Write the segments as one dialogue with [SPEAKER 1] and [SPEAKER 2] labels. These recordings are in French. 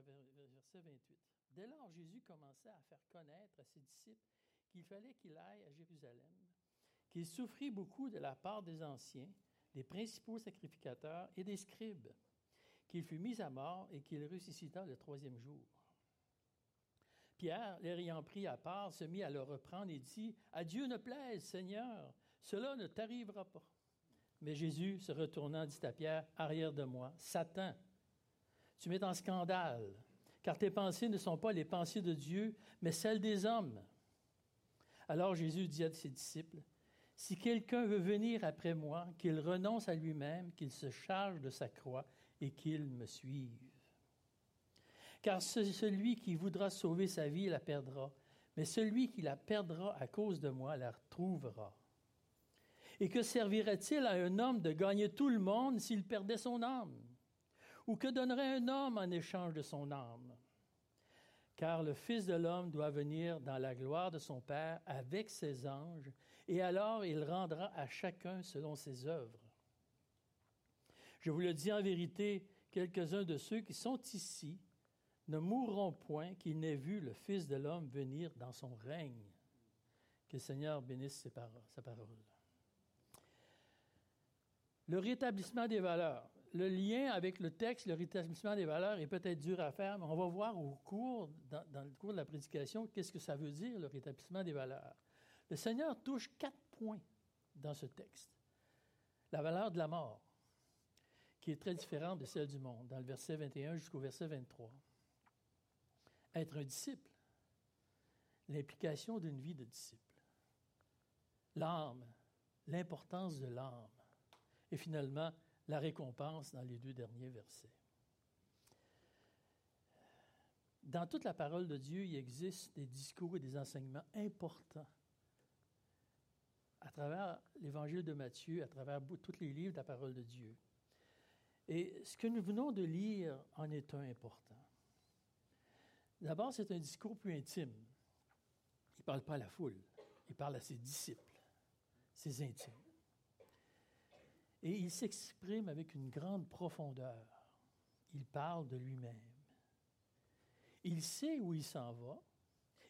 [SPEAKER 1] verset 28. Dès lors, Jésus commençait à faire connaître à ses disciples qu'il fallait qu'il aille à Jérusalem, qu'il souffrit beaucoup de la part des anciens, des principaux sacrificateurs et des scribes, qu'il fut mis à mort et qu'il ressuscita le troisième jour. Pierre, l'ayant pris à part, se mit à le reprendre et dit À Dieu ne plaise, Seigneur, cela ne t'arrivera pas. Mais Jésus, se retournant, dit à Pierre Arrière de moi, Satan, tu mets en scandale, car tes pensées ne sont pas les pensées de Dieu, mais celles des hommes. Alors Jésus dit à ses disciples Si quelqu'un veut venir après moi, qu'il renonce à lui-même, qu'il se charge de sa croix et qu'il me suive. Car celui qui voudra sauver sa vie la perdra, mais celui qui la perdra à cause de moi la retrouvera. Et que servirait-il à un homme de gagner tout le monde s'il perdait son âme? Ou que donnerait un homme en échange de son âme? Car le Fils de l'homme doit venir dans la gloire de son Père avec ses anges, et alors il rendra à chacun selon ses œuvres. Je vous le dis en vérité, quelques-uns de ceux qui sont ici ne mourront point qu'ils n'aient vu le Fils de l'homme venir dans son règne. Que le Seigneur bénisse sa parole. Le rétablissement des valeurs. Le lien avec le texte, le rétablissement des valeurs est peut-être dur à faire, mais on va voir au cours, dans, le cours de la prédication, qu'est-ce que ça veut dire, le rétablissement des valeurs. Le Seigneur touche quatre points dans ce texte. La valeur de la mort, qui est très différente de celle du monde, dans le verset 21 jusqu'au verset 23 être un disciple, l'implication d'une vie de disciple, l'âme, l'importance de l'âme, et finalement la récompense dans les deux derniers versets. Dans toute la parole de Dieu, il existe des discours et des enseignements importants à travers l'évangile de Matthieu, à travers tous les livres de la parole de Dieu. Et ce que nous venons de lire en est un important. D'abord, c'est un discours plus intime. Il ne parle pas à la foule, il parle à ses disciples, ses intimes. Et il s'exprime avec une grande profondeur. Il parle de lui-même. Il sait où il s'en va.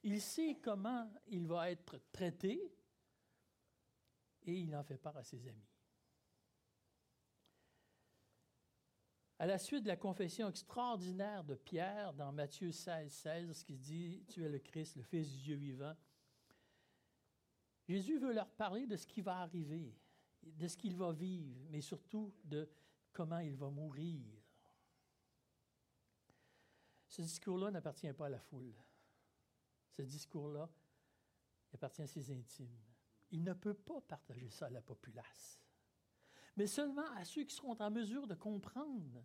[SPEAKER 1] Il sait comment il va être traité. Et il en fait part à ses amis. À la suite de la confession extraordinaire de Pierre dans Matthieu 16, 16, ce qui dit Tu es le Christ, le Fils du Dieu vivant, Jésus veut leur parler de ce qui va arriver, de ce qu'il va vivre, mais surtout de comment il va mourir. Ce discours-là n'appartient pas à la foule. Ce discours-là appartient à ses intimes. Il ne peut pas partager ça à la populace mais seulement à ceux qui seront en mesure de comprendre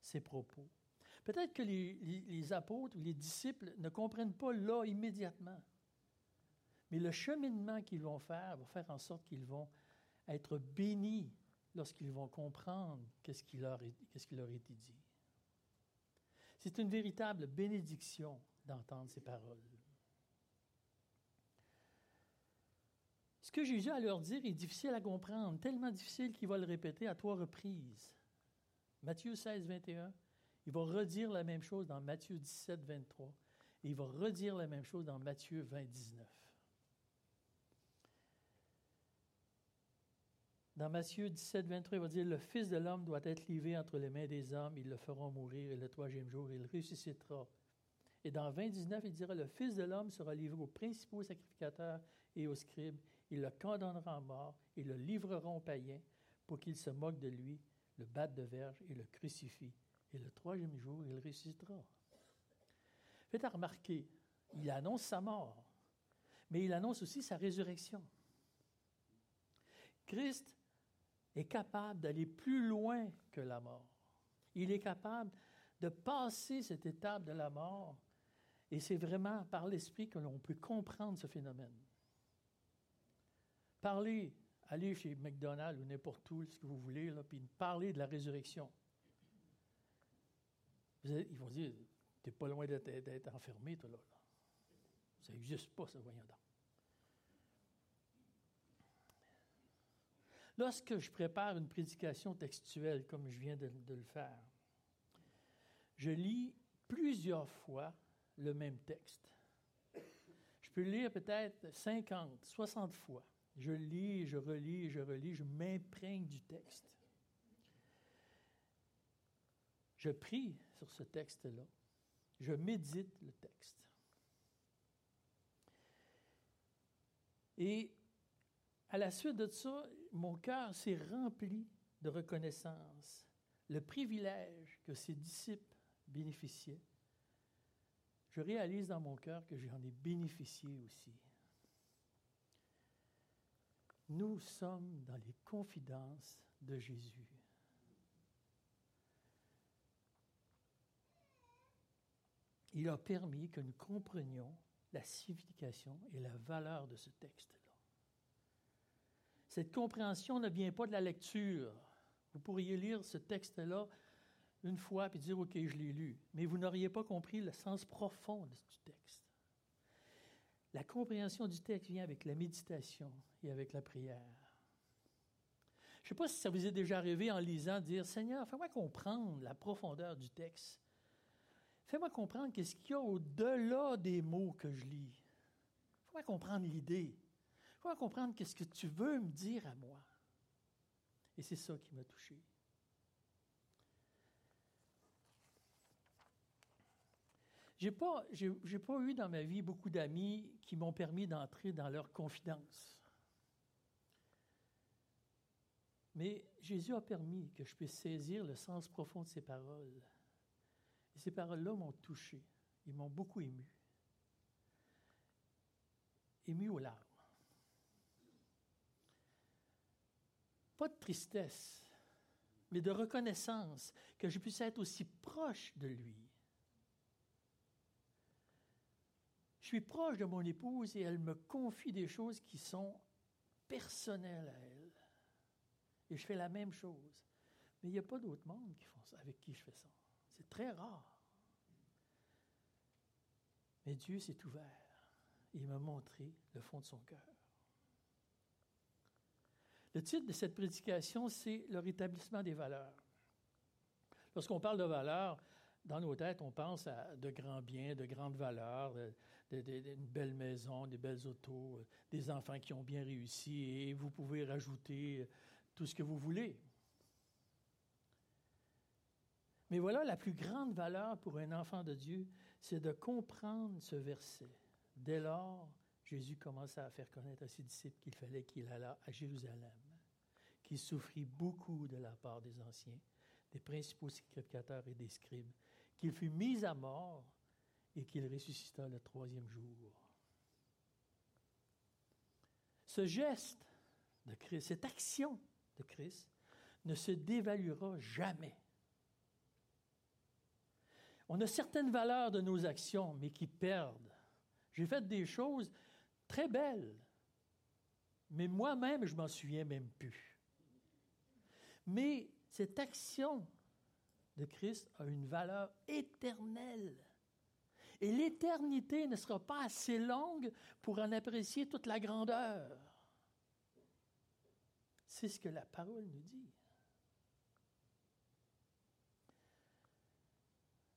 [SPEAKER 1] ses propos. Peut-être que les, apôtres ou les disciples ne comprennent pas là immédiatement, mais le cheminement qu'ils vont faire va faire en sorte qu'ils vont être bénis lorsqu'ils vont comprendre qu'est-ce qui leur, qu'est-ce qui leur dit. C'est une véritable bénédiction d'entendre ces paroles. Ce que Jésus a à leur dire est difficile à comprendre, tellement difficile qu'il va le répéter à trois reprises. Matthieu 16, 21, il va redire la même chose dans Matthieu 17, 23, et il va redire la même chose dans Matthieu 20, 19. Dans Matthieu 17, 23, il va dire Le Fils de l'homme doit être livré entre les mains des hommes, ils le feront mourir, et le troisième jour, il ressuscitera. Et dans 29, il dira Le Fils de l'homme sera livré aux principaux sacrificateurs et aux scribes. Il le condamnera à mort et le livreront aux païens pour qu'ils se moquent de lui, le battent de verge et le crucifient. Et le troisième jour, il ressuscitera. Faites à remarquer, il annonce sa mort, mais il annonce aussi sa résurrection. Christ est capable d'aller plus loin que la mort. Il est capable de passer cette étape de la mort et c'est vraiment par l'Esprit que l'on peut comprendre ce phénomène. Parlez, allez chez McDonald's ou n'importe où, ce que vous voulez, là, puis parlez de la résurrection. ils vont dire, tu n'es pas loin d'être enfermé, toi, là. Ça n'existe pas, ça, voyons donc. Lorsque je prépare une prédication textuelle, comme je viens de le faire, je lis plusieurs fois le même texte. Je peux lire peut-être 50, 60 fois. Je lis, je relis, je relis, je m'imprègne du texte. Je prie sur ce texte-là. Je médite le texte. Et à la suite de ça, mon cœur s'est rempli de reconnaissance, le privilège que ses disciples bénéficiaient. Je réalise dans mon cœur que j'en ai bénéficié aussi. Nous sommes dans les confidences de Jésus. Il a permis que nous comprenions la signification et la valeur de ce texte-là. Cette compréhension ne vient pas de la lecture. Vous pourriez lire ce texte-là une fois puis dire, OK, je l'ai lu, mais vous n'auriez pas compris le sens profond du texte. La compréhension du texte vient avec la méditation et avec la prière. Je ne sais pas si ça vous est déjà arrivé en lisant, dire, Seigneur, fais-moi comprendre la profondeur du texte. Fais-moi comprendre qu'est-ce qu'il y a au-delà des mots que je lis. Fais-moi comprendre l'idée. Comprendre qu'est-ce que tu veux me dire à moi. Et c'est ça qui m'a touché. J'ai pas, pas eu dans ma vie beaucoup d'amis qui m'ont permis d'entrer dans leur confidence. Mais Jésus a permis que je puisse saisir le sens profond de ses paroles. Et ces paroles-là m'ont touché. Ils m'ont beaucoup ému. Ému aux larmes. Pas de tristesse, mais de reconnaissance que je puisse être aussi proche de lui. Je suis proche de mon épouse et elle me confie des choses qui sont personnelles à elle. Et je fais la même chose. Mais il n'y a pas d'autre monde avec qui je fais ça. C'est très rare. Mais Dieu s'est ouvert. il m'a montré le fond de son cœur. Le titre de cette prédication, c'est le rétablissement des valeurs. Lorsqu'on parle de valeurs, dans nos têtes, on pense à de grands biens, de grandes valeurs, une belle maison, des belles autos, des enfants qui ont bien réussi, et vous pouvez rajouter tout ce que vous voulez. Mais voilà, la plus grande valeur pour un enfant de Dieu, c'est de comprendre ce verset. Dès lors, Jésus commença à faire connaître à ses disciples qu'il fallait qu'il allât à Jérusalem, qu'il souffrit beaucoup de la part des anciens, des principaux sacrificateurs et des scribes, qu'il fut mis à mort et qu'il ressuscita le troisième jour. Ce geste de Christ, cette action de Christ, ne se dévaluera jamais. On a certaines valeurs de nos actions, mais qui perdent. J'ai fait des choses très belles, mais moi-même, je m'en souviens même plus. Mais cette action de Christ a une valeur éternelle. Et l'éternité ne sera pas assez longue pour en apprécier toute la grandeur. C'est ce que la parole nous dit.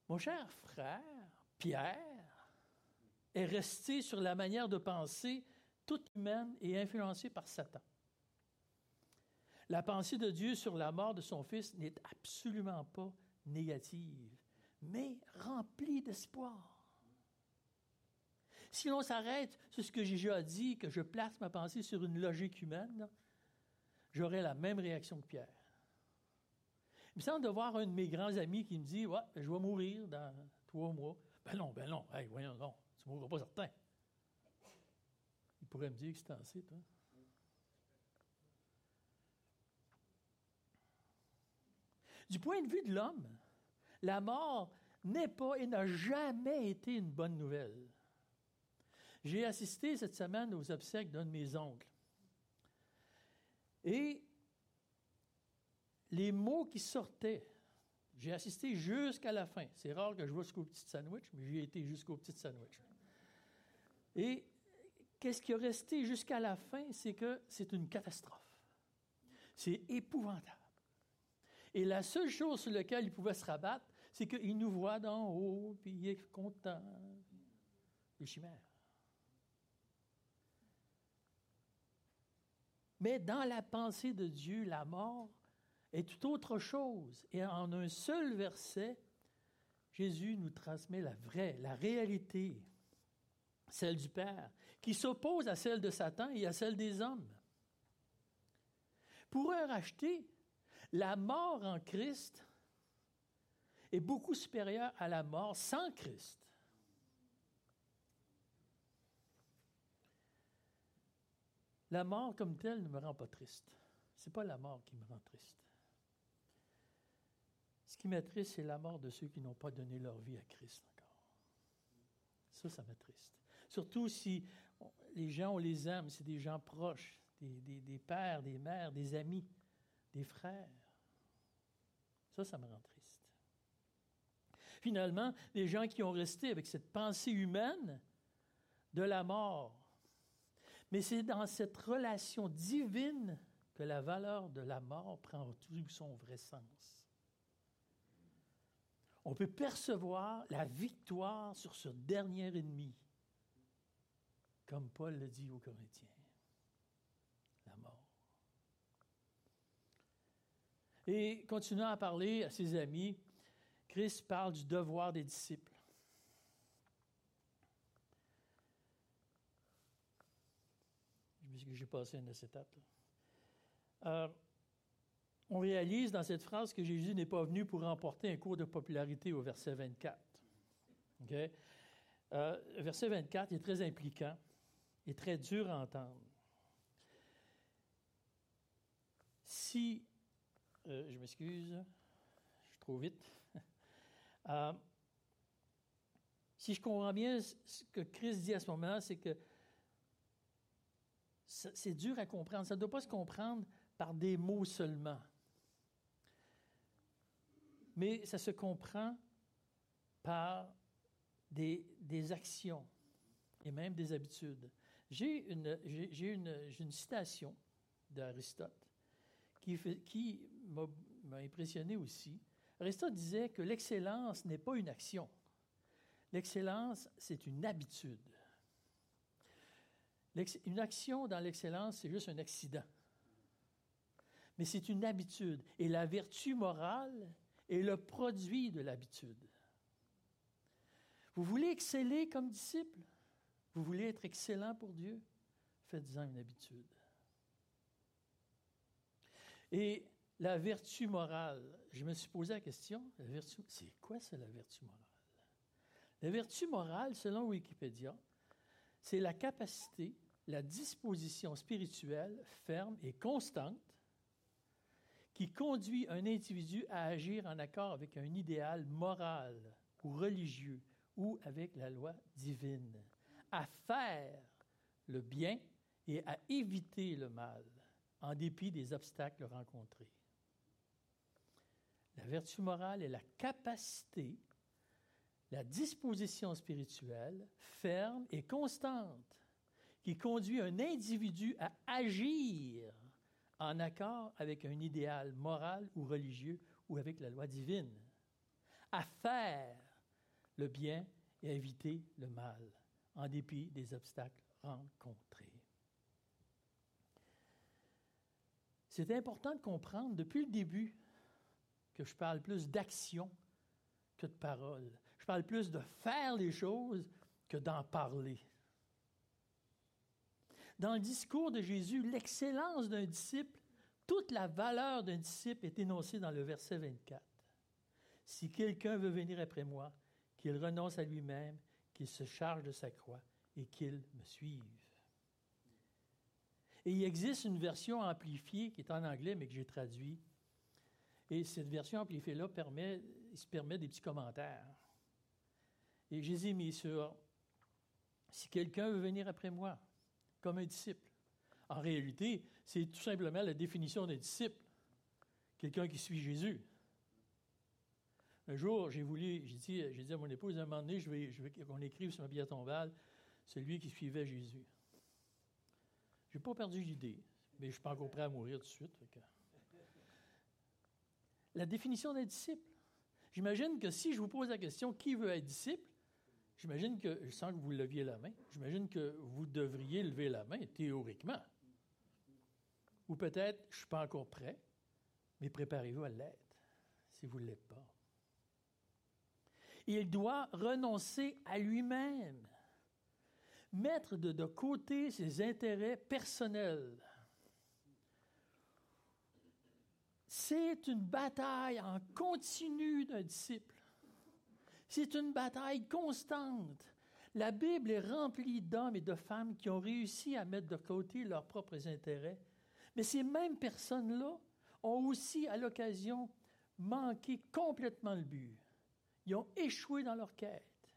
[SPEAKER 1] Mon cher frère, Pierre, est resté sur la manière de penser toute humaine et influencée par Satan. La pensée de Dieu sur la mort de son Fils n'est absolument pas négative, mais remplie d'espoir. Si l'on s'arrête sur ce que j'ai déjà dit, que je place ma pensée sur une logique humaine, j'aurai la même réaction que Pierre. Il me semble de voir un de mes grands amis qui me dit Ouais, je vais mourir dans trois mois. Ben non, ben non, hey, voyons, non, tu ne mourras pas certain. Il pourrait me dire que c'est assez, toi. Du point de vue de l'homme, la mort n'est pas et n'a jamais été une bonne nouvelle. J'ai assisté cette semaine aux obsèques d'un de mes oncles. Et les mots qui sortaient, j'ai assisté jusqu'à la fin. C'est rare que je vois jusqu'au petit sandwich, mais j'ai été jusqu'au petit sandwich. Et qu'est-ce qui est resté jusqu'à la fin, c'est que c'est une catastrophe. C'est épouvantable. Et la seule chose sur laquelle il pouvait se rabattre, c'est qu'il nous voit d'en haut, puis il est content. Les chimères. Mais dans la pensée de Dieu, la mort est tout autre chose. Et en un seul verset, Jésus nous transmet la vraie, la réalité, celle du Père, qui s'oppose à celle de Satan et à celle des hommes. Pour un racheté, la mort en Christ est beaucoup supérieure à la mort sans Christ. La mort comme telle ne me rend pas triste. Ce n'est pas la mort qui me rend triste. Ce qui m'attriste, c'est la mort de ceux qui n'ont pas donné leur vie à Christ encore. Ça, ça m'attriste. Surtout si les gens, on les aime, c'est des gens proches, des, des, pères, des mères, des amis, des frères. Ça, ça me rend triste. Finalement, les gens qui ont resté avec cette pensée humaine de la mort. Mais c'est dans cette relation divine que la valeur de la mort prend tout son vrai sens. On peut percevoir la victoire sur ce dernier ennemi, comme Paul le dit aux Corinthiens. Et continuant à parler à ses amis, Christ parle du devoir des disciples. J'ai passé une de ces étapes. On réalise dans cette phrase que Jésus n'est pas venu pour remporter un cours de popularité au verset 24. Okay? Euh, verset 24 est très impliquant et très dur à entendre. Si euh, je m'excuse, je suis trop vite. Euh, si je comprends bien ce que Christ dit à ce moment-là, c'est que c'est dur à comprendre. Ça ne doit pas se comprendre par des mots seulement. Mais ça se comprend par des, des actions et même des habitudes. J'ai une, une, une citation d'Aristote qui, qui m'a impressionné aussi. Aristote disait que l'excellence n'est pas une action. L'excellence, c'est une habitude. Une action dans l'excellence, c'est juste un accident. Mais c'est une habitude. Et la vertu morale est le produit de l'habitude. Vous voulez exceller comme disciple? Vous voulez être excellent pour Dieu? Faites-en une habitude. Et la vertu morale, je me suis posé la question, c'est quoi c'est la vertu morale? La vertu morale, selon Wikipédia, c'est la capacité, la disposition spirituelle ferme et constante qui conduit un individu à agir en accord avec un idéal moral ou religieux ou avec la loi divine, à faire le bien et à éviter le mal en dépit des obstacles rencontrés. La vertu morale est la capacité, la disposition spirituelle ferme et constante qui conduit un individu à agir en accord avec un idéal moral ou religieux ou avec la loi divine, à faire le bien et à éviter le mal en dépit des obstacles rencontrés. C'est important de comprendre depuis le début que je parle plus d'action que de parole. Je parle plus de faire les choses que d'en parler. Dans le discours de Jésus, l'excellence d'un disciple, toute la valeur d'un disciple est énoncée dans le verset 24. Si quelqu'un veut venir après moi, qu'il renonce à lui-même, qu'il se charge de sa croix et qu'il me suive. Et il existe une version amplifiée qui est en anglais, mais que j'ai traduit. Et cette version amplifiée-là permet, il se permet des petits commentaires. Et je les ai mis sur si quelqu'un veut venir après moi, comme un disciple. En réalité, c'est tout simplement la définition d'un disciple. Quelqu'un qui suit Jésus. Un jour, j'ai voulu, j'ai dit, j'ai dit à mon épouse, à un moment donné, je veux, je qu'on écrive sur ma billet tombale celui qui suivait Jésus. Je n'ai pas perdu l'idée, mais je suis pas encore prêt à mourir tout de suite. La définition d'un disciple. J'imagine que si je vous pose la question qui veut être disciple, j'imagine que, sans que vous leviez la main, j'imagine que vous devriez lever la main théoriquement. Ou peut-être, je ne suis pas encore prêt, mais préparez-vous à l'être si vous ne l'êtes pas. Il doit renoncer à lui-même, mettre de, côté ses intérêts personnels. C'est une bataille en continu d'un disciple. C'est une bataille constante. La Bible est remplie d'hommes et de femmes qui ont réussi à mettre de côté leurs propres intérêts. Mais ces mêmes personnes-là ont aussi, à l'occasion, manqué complètement le but. Ils ont échoué dans leur quête.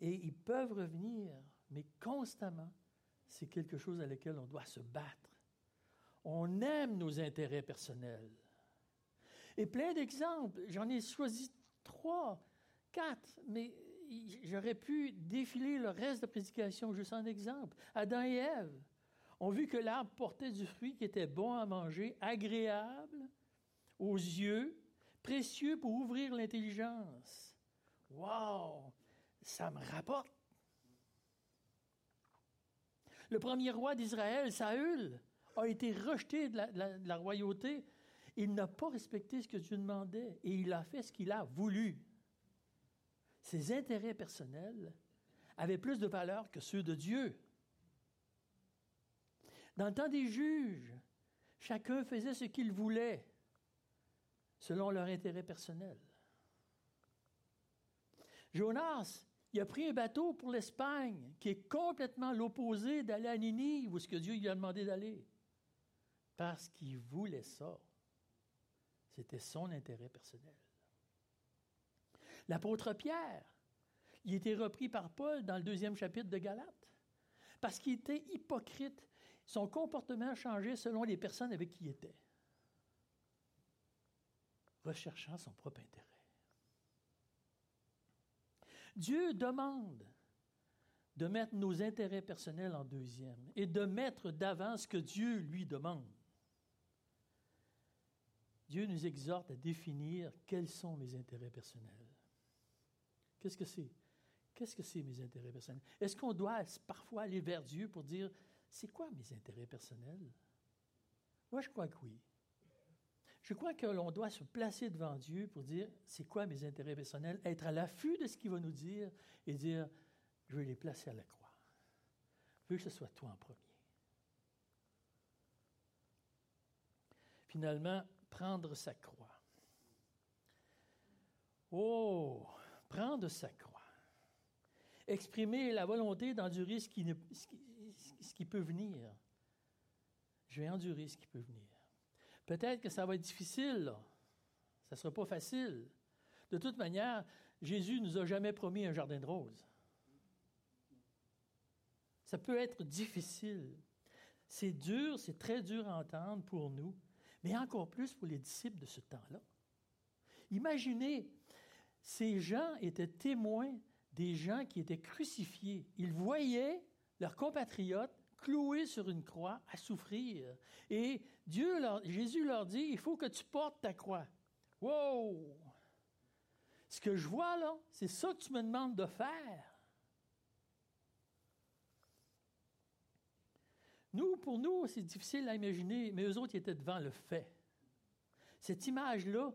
[SPEAKER 1] Et ils peuvent revenir, mais constamment, c'est quelque chose à laquelle on doit se battre. On aime nos intérêts personnels. Et plein d'exemples. J'en ai choisi trois, quatre, mais j'aurais pu défiler le reste de la prédication juste en exemple. Adam et Ève ont vu que l'arbre portait du fruit qui était bon à manger, agréable aux yeux, précieux pour ouvrir l'intelligence. Wow! Ça me rapporte. Le premier roi d'Israël, Saül, a été rejeté de la, royauté. Il n'a pas respecté ce que Dieu demandait et il a fait ce qu'il a voulu. Ses intérêts personnels avaient plus de valeur que ceux de Dieu. Dans le temps des juges, chacun faisait ce qu'il voulait selon leur intérêt personnel. Jonas, il a pris un bateau pour l'Espagne, qui est complètement l'opposé d'aller à Ninive, où ce que Dieu lui a demandé d'aller. Parce qu'il voulait ça. C'était son intérêt personnel. L'apôtre Pierre, il été repris par Paul dans le deuxième chapitre de Galates, parce qu'il était hypocrite son comportement changeait selon les personnes avec qui il était, recherchant son propre intérêt. Dieu demande de mettre nos intérêts personnels en deuxième et de mettre d'avant ce que Dieu lui demande. Dieu nous exhorte à définir quels sont mes intérêts personnels. Qu'est-ce que c'est? Qu'est-ce que c'est mes intérêts personnels? Est-ce qu'on doit parfois aller vers Dieu pour dire c'est quoi mes intérêts personnels? Moi, je crois que oui. Je crois que l'on doit se placer devant Dieu pour dire, c'est quoi mes intérêts personnels? Être à l'affût de ce qu'il va nous dire et dire, je vais les placer à la croix. Je veux que ce soit toi en premier. Finalement, prendre sa croix. Oh, prendre sa croix. Exprimer la volonté d'endurer ce qui, peut venir. Je vais endurer ce qui peut venir. Peut-être que ça va être difficile, Ça ne sera pas facile. De toute manière, Jésus ne nous a jamais promis un jardin de roses. Ça peut être difficile. C'est dur, c'est très dur à entendre pour nous, mais encore plus pour les disciples de ce temps-là. Imaginez, ces gens étaient témoins des gens qui étaient crucifiés. Ils voyaient leurs compatriotes cloués sur une croix à souffrir. Et Dieu Jésus leur dit, il faut que tu portes ta croix. Wow! Ce que je vois là, c'est ça que tu me demandes de faire. Nous, pour nous, c'est difficile à imaginer, mais eux autres, ils étaient devant le fait. Cette image-là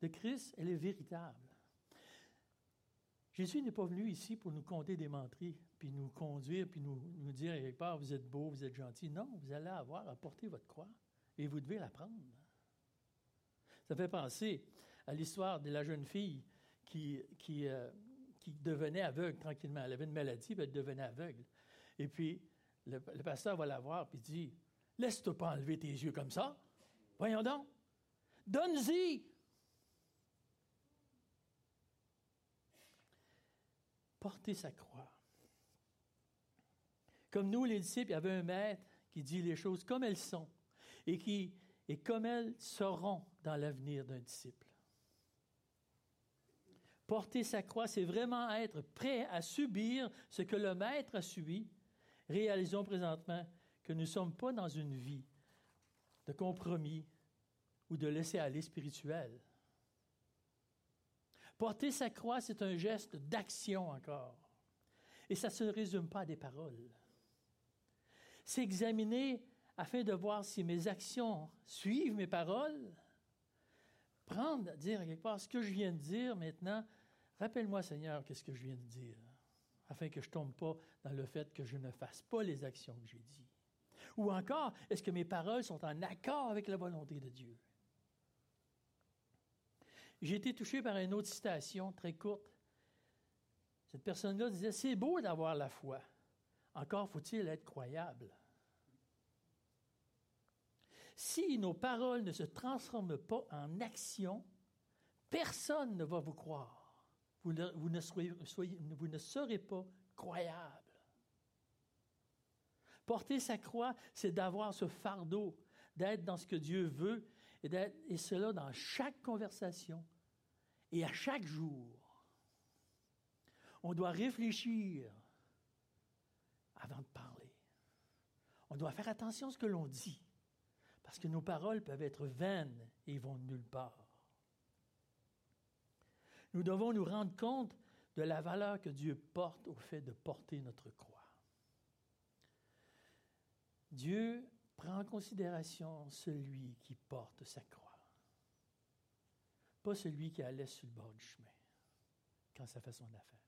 [SPEAKER 1] de Christ, elle est véritable. Jésus n'est pas venu ici pour nous compter des menteries, puis nous conduire, puis nous, nous dire, quelque part, vous êtes beau, vous êtes gentil. Non, vous allez avoir à porter votre croix et vous devez la prendre. Ça fait penser à l'histoire de la jeune fille qui, qui, euh, qui, devenait aveugle tranquillement. Elle avait une maladie, puis elle devenait aveugle. Et puis, le, pasteur va la voir, puis dit Laisse-toi pas enlever tes yeux comme ça. Voyons donc. Donne-y porter sa croix. Comme nous, les disciples, il y avait un maître qui dit les choses comme elles sont et, qui, et comme elles seront dans l'avenir d'un disciple. Porter sa croix, c'est vraiment être prêt à subir ce que le maître a subi. Réalisons présentement que nous ne sommes pas dans une vie de compromis ou de laisser aller spirituel. Porter sa croix, c'est un geste d'action encore. Et ça ne se résume pas à des paroles. C'est examiner afin de voir si mes actions suivent mes paroles. Prendre, dire quelque part ce que je viens de dire maintenant. Rappelle-moi, Seigneur, qu'est-ce que je viens de dire, afin que je ne tombe pas dans le fait que je ne fasse pas les actions que j'ai dites. Ou encore, est-ce que mes paroles sont en accord avec la volonté de Dieu? J'ai été touché par une autre citation très courte. Cette personne-là disait, c'est beau d'avoir la foi. Encore faut-il être croyable. Si nos paroles ne se transforment pas en action, personne ne va vous croire. Vous ne, serez pas croyable. Porter sa croix, c'est d'avoir ce fardeau, d'être dans ce que Dieu veut, et, et cela dans chaque conversation et à chaque jour. On doit réfléchir avant de parler. On doit faire attention à ce que l'on dit, parce que nos paroles peuvent être vaines et vont nulle part. Nous devons nous rendre compte de la valeur que Dieu porte au fait de porter notre croix. Dieu prend en considération celui qui porte sa croix, pas celui qui allait sur le bord du chemin quand ça fait son affaire.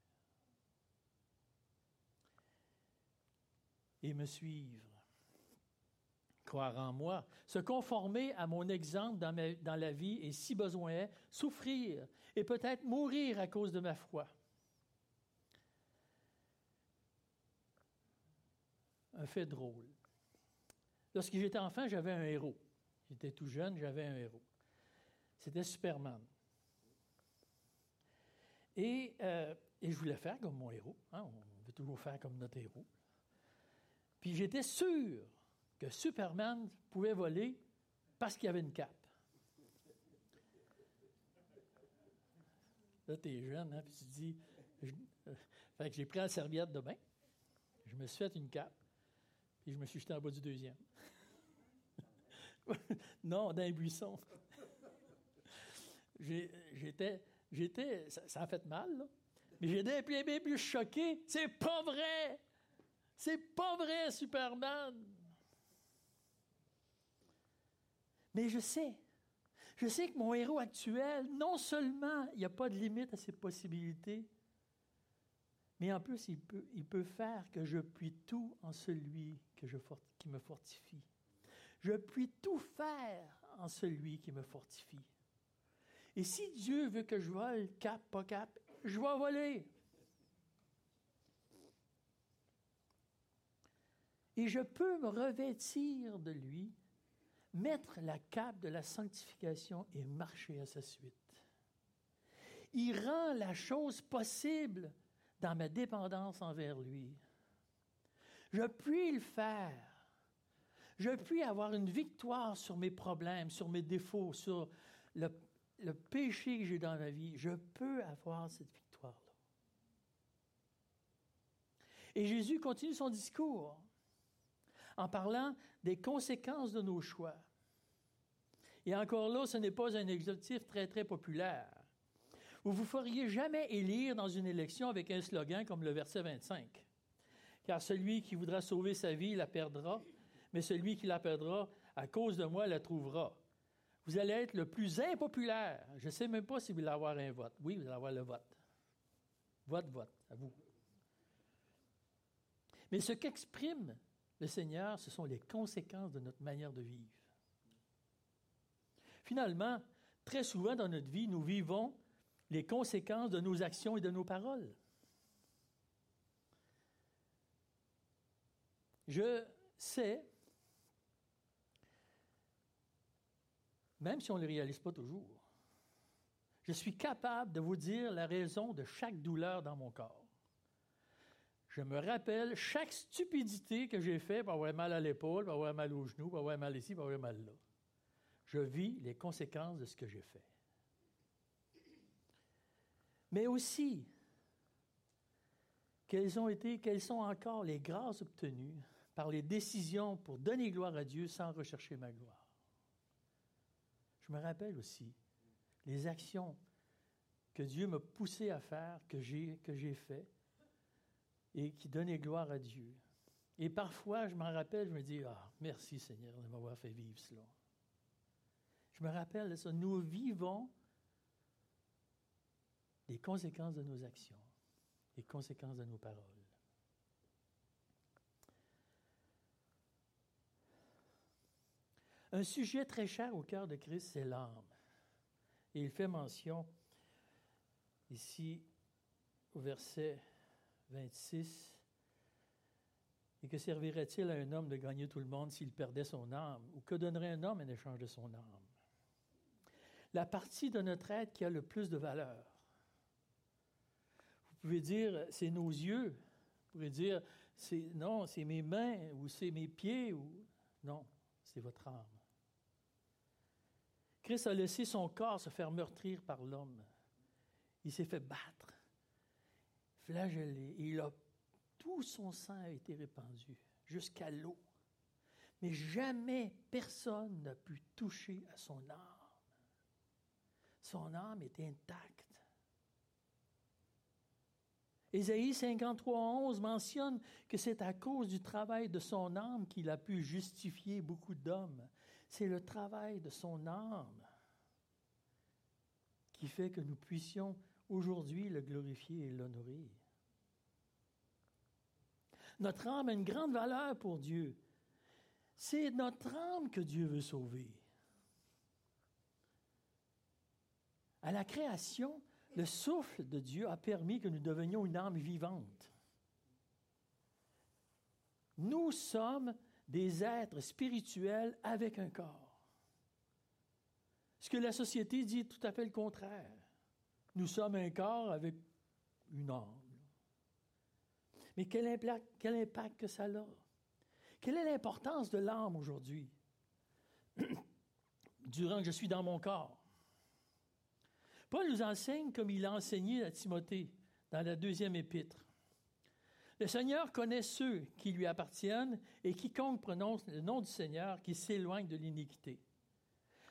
[SPEAKER 1] Et me suivre, croire en moi, se conformer à mon exemple dans, la vie et, si besoin est, souffrir et peut-être mourir à cause de ma foi. Un fait drôle. Lorsque j'étais enfant, j'avais un héros. J'étais tout jeune, j'avais un héros. C'était Superman. Et, euh, je voulais faire comme mon héros. Hein. on veut toujours faire comme notre héros. Puis j'étais sûr que Superman pouvait voler parce qu'il avait une cape. Là, tu es jeune, hein, puis tu dis. Euh, fait que j'ai pris la serviette de bain, je me suis fait une cape, puis je me suis jeté en bas du deuxième. non, dans un buisson. J'étais, j'étais, ça, a fait mal, là. Mais j'étais bien, bien plus choqué. C'est pas vrai! C'est pas vrai, Superman! Mais je sais, je sais que mon héros actuel, non seulement il n'y a pas de limite à ses possibilités, mais en plus, il peut, faire que je puis tout en celui que je, qui me fortifie. Je puis tout faire en celui qui me fortifie. Et si Dieu veut que je vole, cap, pas cap, je vais voler. Et je peux me revêtir de lui, mettre la cape de la sanctification et marcher à sa suite. Il rend la chose possible dans ma dépendance envers lui. Je puis le faire je puis avoir une victoire sur mes problèmes, sur mes défauts, sur le, péché que j'ai dans ma vie. Je peux avoir cette victoire-là. Et Jésus continue son discours en parlant des conséquences de nos choix. Et encore là, ce n'est pas un objectif très, très populaire. Vous ne vous feriez jamais élire dans une élection avec un slogan comme le verset 25. Car celui qui voudra sauver sa vie la perdra, mais celui qui la perdra à cause de moi la trouvera. Vous allez être le plus impopulaire. Je ne sais même pas si vous allez avoir un vote. Oui, vous allez avoir le vote. Vote, vote, à vous. Mais ce qu'exprime le Seigneur, ce sont les conséquences de notre manière de vivre. Finalement, très souvent dans notre vie, nous vivons les conséquences de nos actions et de nos paroles. Je sais même si on ne le réalise pas toujours. Je suis capable de vous dire la raison de chaque douleur dans mon corps. Je me rappelle chaque stupidité que j'ai faite pour avoir mal à l'épaule, pour avoir mal au genou, pour avoir mal ici, pour avoir mal là. Je vis les conséquences de ce que j'ai fait. Mais aussi, quelles ont été, quelles sont encore les grâces obtenues par les décisions pour donner gloire à Dieu sans rechercher ma gloire? Je me rappelle aussi les actions que Dieu m'a poussé à faire, que j'ai, que fait, et qui donnait gloire à Dieu. Et parfois, je m'en rappelle, je me dis, ah, merci Seigneur de m'avoir fait vivre cela. Je me rappelle de ça. Nous vivons les conséquences de nos actions, les conséquences de nos paroles. Un sujet très cher au cœur de Christ, c'est l'âme. Et il fait mention ici au verset 26. Et que servirait-il à un homme de gagner tout le monde s'il perdait son âme? Ou que donnerait un homme en échange de son âme? La partie de notre être qui a le plus de valeur. Vous pouvez dire, c'est nos yeux. Vous pouvez dire, c'est, non, c'est mes mains ou c'est mes pieds. Ou... Non, c'est votre âme. Christ a laissé son corps se faire meurtrir par l'homme. Il s'est fait battre, flagellé, et il a, tout son sang a été répandu jusqu'à l'eau. Mais jamais personne n'a pu toucher à son âme. Son âme était intacte. Ésaïe 53, 11 mentionne que c'est à cause du travail de son âme qu'il a pu justifier beaucoup d'hommes. C'est le travail de son âme qui fait que nous puissions aujourd'hui le glorifier et l'honorer. Notre âme a une grande valeur pour Dieu. C'est notre âme que Dieu veut sauver. À la création, le souffle de Dieu a permis que nous devenions une âme vivante. Nous sommes des êtres spirituels avec un corps. Ce que la société dit est tout à fait le contraire. Nous sommes un corps avec une âme. Mais quel impact, quel impact que ça a? Quelle est l'importance de l'âme aujourd'hui? Durant que je suis dans mon corps. Paul nous enseigne comme il a enseigné à Timothée dans la deuxième épître. Le Seigneur connaît ceux qui lui appartiennent et quiconque prononce le nom du Seigneur qui s'éloigne de l'iniquité.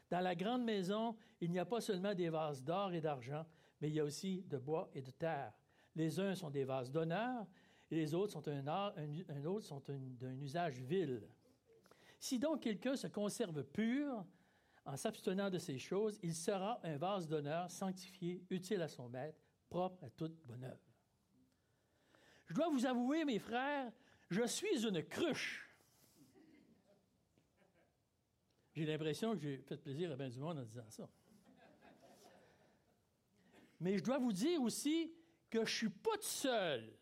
[SPEAKER 1] Dans la grande maison, il n'y a pas seulement des vases d'or et d'argent, mais il y a aussi de bois et de terre. Les uns sont des vases d'honneur et les autres sont d'un usage vil. Si donc quelqu'un se conserve pur en s'abstenant de ces choses, il sera un vase d'honneur sanctifié, utile à son maître, propre à toute bonne œuvre. Je dois vous avouer, mes frères, je suis une cruche. J'ai l'impression que j'ai fait plaisir à bien du monde en disant ça. Mais je dois vous dire aussi que je ne suis pas tout seul.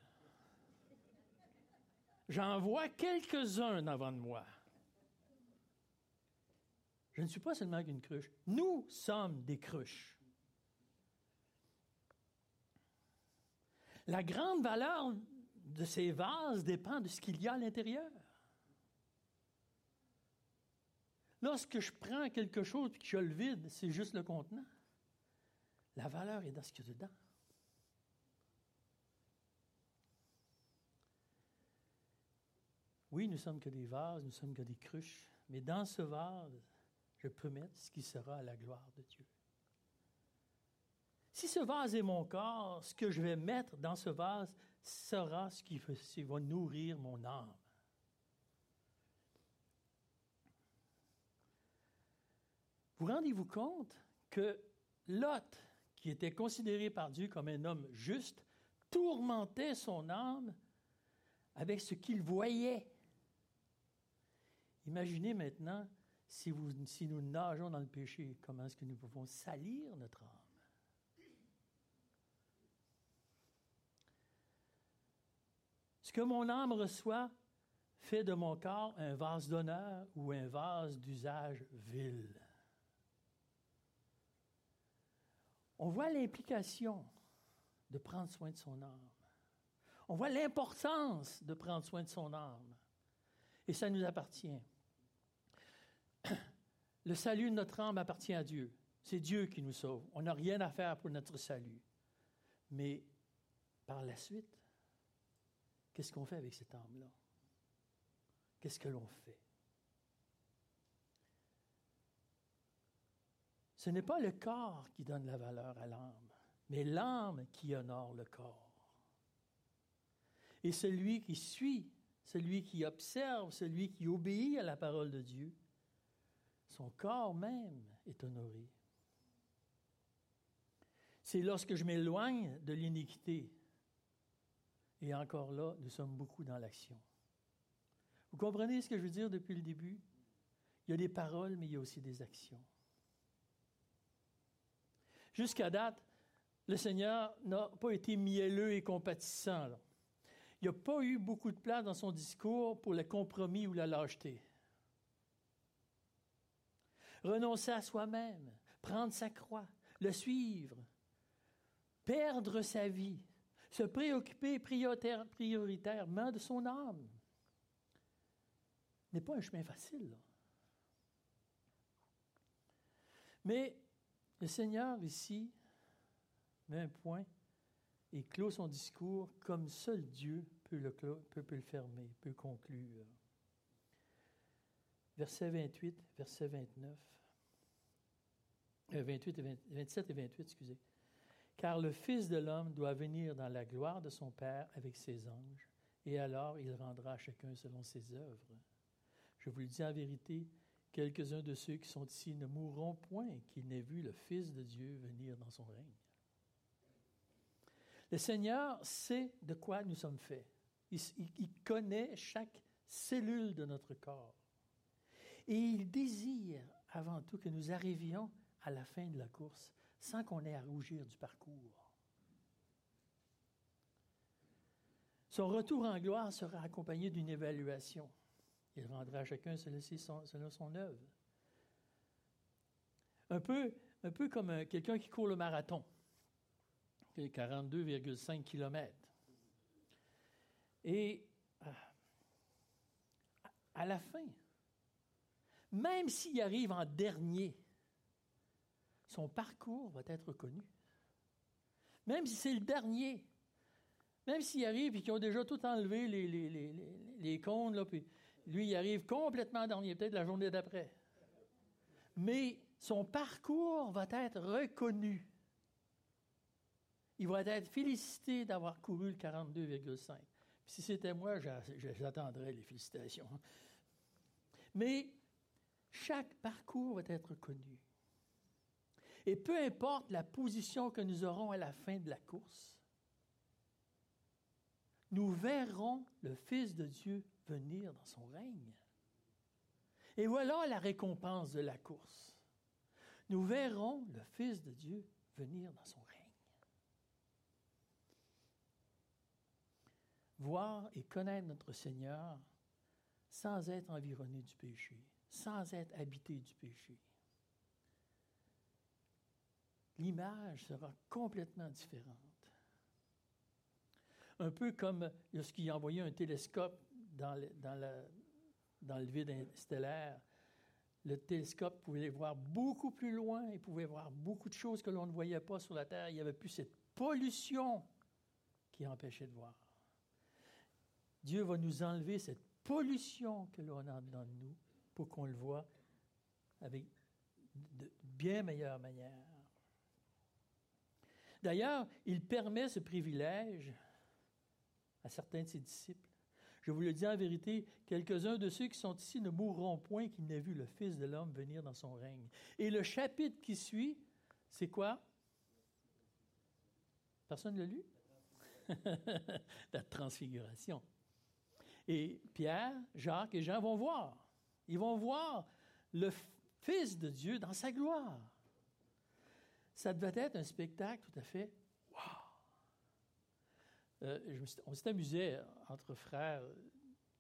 [SPEAKER 1] J'en vois quelques-uns avant de moi. Je ne suis pas seulement qu'une cruche. Nous sommes des cruches. La grande valeur de ces vases dépend de ce qu'il y a à l'intérieur. Lorsque je prends quelque chose et que je le vide, c'est juste le contenant. La valeur est dans ce qu'il y a dedans. Oui, nous sommes que des vases, nous sommes que des cruches, mais dans ce vase, je peux mettre ce qui sera à la gloire de Dieu. Si ce vase est mon corps, ce que je vais mettre dans ce vase sera ce qui va nourrir mon âme. Vous rendez-vous compte que Lot, qui était considéré par Dieu comme un homme juste, tourmentait son âme avec ce qu'il voyait. Imaginez maintenant si, nous nageons dans le péché, comment est-ce que nous pouvons salir notre âme? Ce que mon âme reçoit fait de mon corps un vase d'honneur ou un vase d'usage vil. on voit l'implication de prendre soin de son âme. On voit l'importance de prendre soin de son âme. Et ça nous appartient. Le salut de notre âme appartient à Dieu. C'est Dieu qui nous sauve. On n'a rien à faire pour notre salut. Mais par la suite, qu'est-ce qu'on fait avec cette âme-là? Qu'est-ce que l'on fait? Ce n'est pas le corps qui donne la valeur à l'âme, mais l'âme qui honore le corps. Et celui qui suit, celui qui observe, celui qui obéit à la parole de Dieu, son corps même est honoré. C'est lorsque je m'éloigne de l'iniquité. Et encore là, nous sommes beaucoup dans l'action. Vous comprenez ce que je veux dire depuis le début? Il y a des paroles, mais il y a aussi des actions. Jusqu'à date, le Seigneur n'a pas été mielleux et compatissant. Il n'y a pas eu beaucoup de place dans son discours pour le compromis ou la lâcheté. Renoncer à soi-même, prendre sa croix, le suivre, perdre sa vie, se préoccuper prioritairement de son âme, n'est pas un chemin facile. Mais le Seigneur ici met un point et clôt son discours comme seul Dieu peut le, peut, le fermer, peut conclure. Verset 28, verset 29. 28 et 27 et 28, excusez. Car le Fils de l'homme doit venir dans la gloire de son Père avec ses anges, et alors il rendra chacun selon ses œuvres. Je vous le dis en vérité, quelques-uns de ceux qui sont ici ne mourront point qu'ils n'aient vu le Fils de Dieu venir dans son règne. Le Seigneur sait de quoi nous sommes faits. Il, connaît chaque cellule de notre corps. Et il désire avant tout que nous arrivions à la fin de la course sans qu'on ait à rougir du parcours. Son retour en gloire sera accompagné d'une évaluation. Il rendra à chacun selon son œuvre. Un peu, un peu comme quelqu'un qui court le marathon, 42,5 km. Et euh, à la fin, même s'il arrive en dernier, son parcours va être connu. Même si c'est le dernier, même s'il arrive et qu'ils ont déjà tout enlevé les, les, les, les là, puis lui, il arrive complètement dernier, peut-être la journée d'après. Mais son parcours va être reconnu. Il va être félicité d'avoir couru le 42,5. Si c'était moi, j'attendrais les félicitations. Mais chaque parcours va être connu. Et peu importe la position que nous aurons à la fin de la course, nous verrons le Fils de Dieu venir dans son règne. Et voilà la récompense de la course. Nous verrons le Fils de Dieu venir dans son règne. Voir et connaître notre Seigneur sans être environné du péché, sans être habité du péché. L'image sera complètement différente. Un peu comme lorsqu'il a envoyé un télescope dans le, dans, dans le vide stellaire, le télescope pouvait voir beaucoup plus loin, il pouvait voir beaucoup de choses que l'on ne voyait pas sur la Terre. Il n'y avait plus cette pollution qui empêchait de voir. Dieu va nous enlever cette pollution que l'on a dans nous pour qu'on le voit avec de bien meilleure manière. D'ailleurs, il permet ce privilège à certains de ses disciples. Je vous le dis en vérité, quelques-uns de ceux qui sont ici ne mourront point qu'ils n'aient vu le Fils de l'homme venir dans son règne. Et le chapitre qui suit, c'est quoi? Personne ne l'a lu? La transfiguration. Et Pierre, Jacques et Jean vont voir. Ils vont voir le Fils de Dieu dans sa gloire. Ça devait être un spectacle tout à fait euh, on s'est amusé entre frères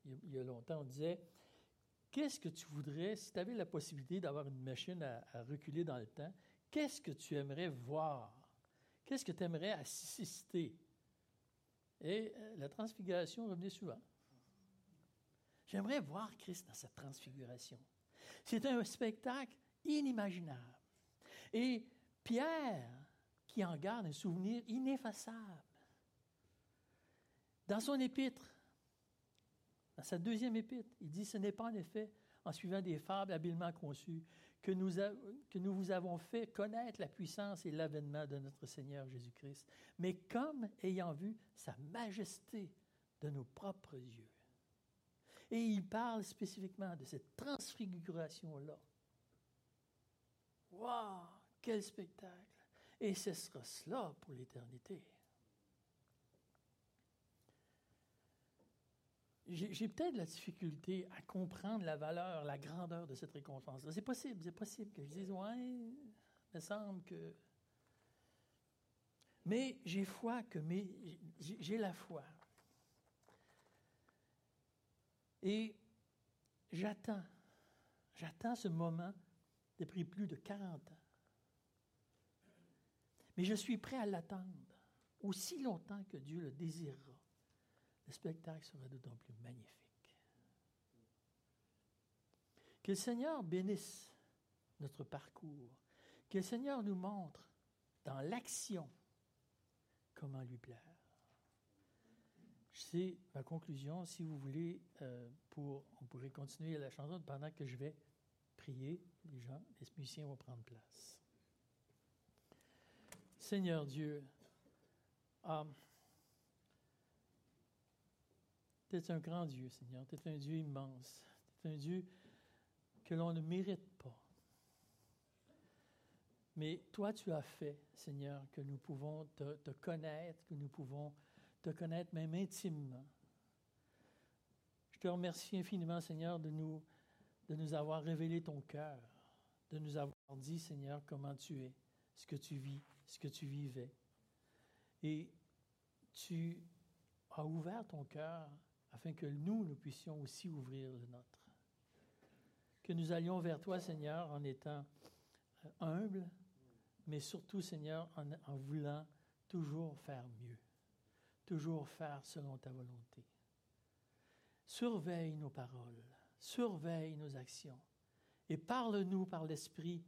[SPEAKER 1] il y a longtemps. On disait Qu'est-ce que tu voudrais, si tu avais la possibilité d'avoir une machine à, reculer dans le temps, qu'est-ce que tu aimerais voir? Qu'est-ce que tu aimerais assister? Et euh, la transfiguration revenait souvent. J'aimerais voir Christ dans cette transfiguration. C'est un spectacle inimaginable. Et Pierre, qui en garde un souvenir ineffaçable, dans son épître, dans sa deuxième épître, il dit Ce n'est pas en effet en suivant des fables habilement conçues que nous vous avons fait connaître la puissance et l'avènement de notre Seigneur Jésus-Christ, mais comme ayant vu sa majesté de nos propres yeux. Et il parle spécifiquement de cette transfiguration-là. Waouh, quel spectacle! Et ce sera cela pour l'éternité. j'ai peut-être la difficulté à comprendre la valeur, la grandeur de cette récompense-là. C'est possible, c'est possible que je dise, ouais, il me semble que. Mais j'ai foi que j'ai la foi. Et j'attends, j'attends ce moment depuis plus de 40 ans. Mais je suis prêt à l'attendre aussi longtemps que Dieu le désirera le spectacle sera d'autant plus magnifique. Que le Seigneur bénisse notre parcours, que le Seigneur nous montre dans l'action comment lui plaire. C'est ma conclusion. Si vous voulez, euh, on pourrait continuer la chanson pendant que je vais prier. Les gens, les musiciens vont prendre place. Seigneur Dieu, euh, tu es un grand Dieu, Seigneur. Tu es un Dieu immense. Tu es un Dieu que l'on ne mérite pas. Mais toi, tu as fait, Seigneur, que nous pouvons te connaître, que nous pouvons te connaître même intimement. Je te remercie infiniment, Seigneur, de nous, de nous avoir révélé ton cœur, de nous avoir dit, Seigneur, comment tu es, ce que tu vis, ce que tu vivais. Et tu as ouvert ton cœur afin que nous, nous puissions aussi ouvrir le nôtre. Que nous allions vers toi, Seigneur, en étant euh, humbles, mais surtout, Seigneur, en, voulant toujours faire mieux, toujours faire selon ta volonté. Surveille nos paroles, surveille nos actions et parle-nous par l'Esprit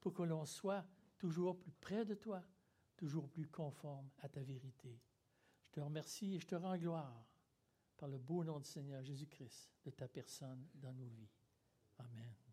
[SPEAKER 1] pour que l'on soit toujours plus près de toi, toujours plus conforme à ta vérité. Je te remercie et je te rends gloire par le beau nom du Seigneur Jésus-Christ, de ta personne dans nos vies. Amen.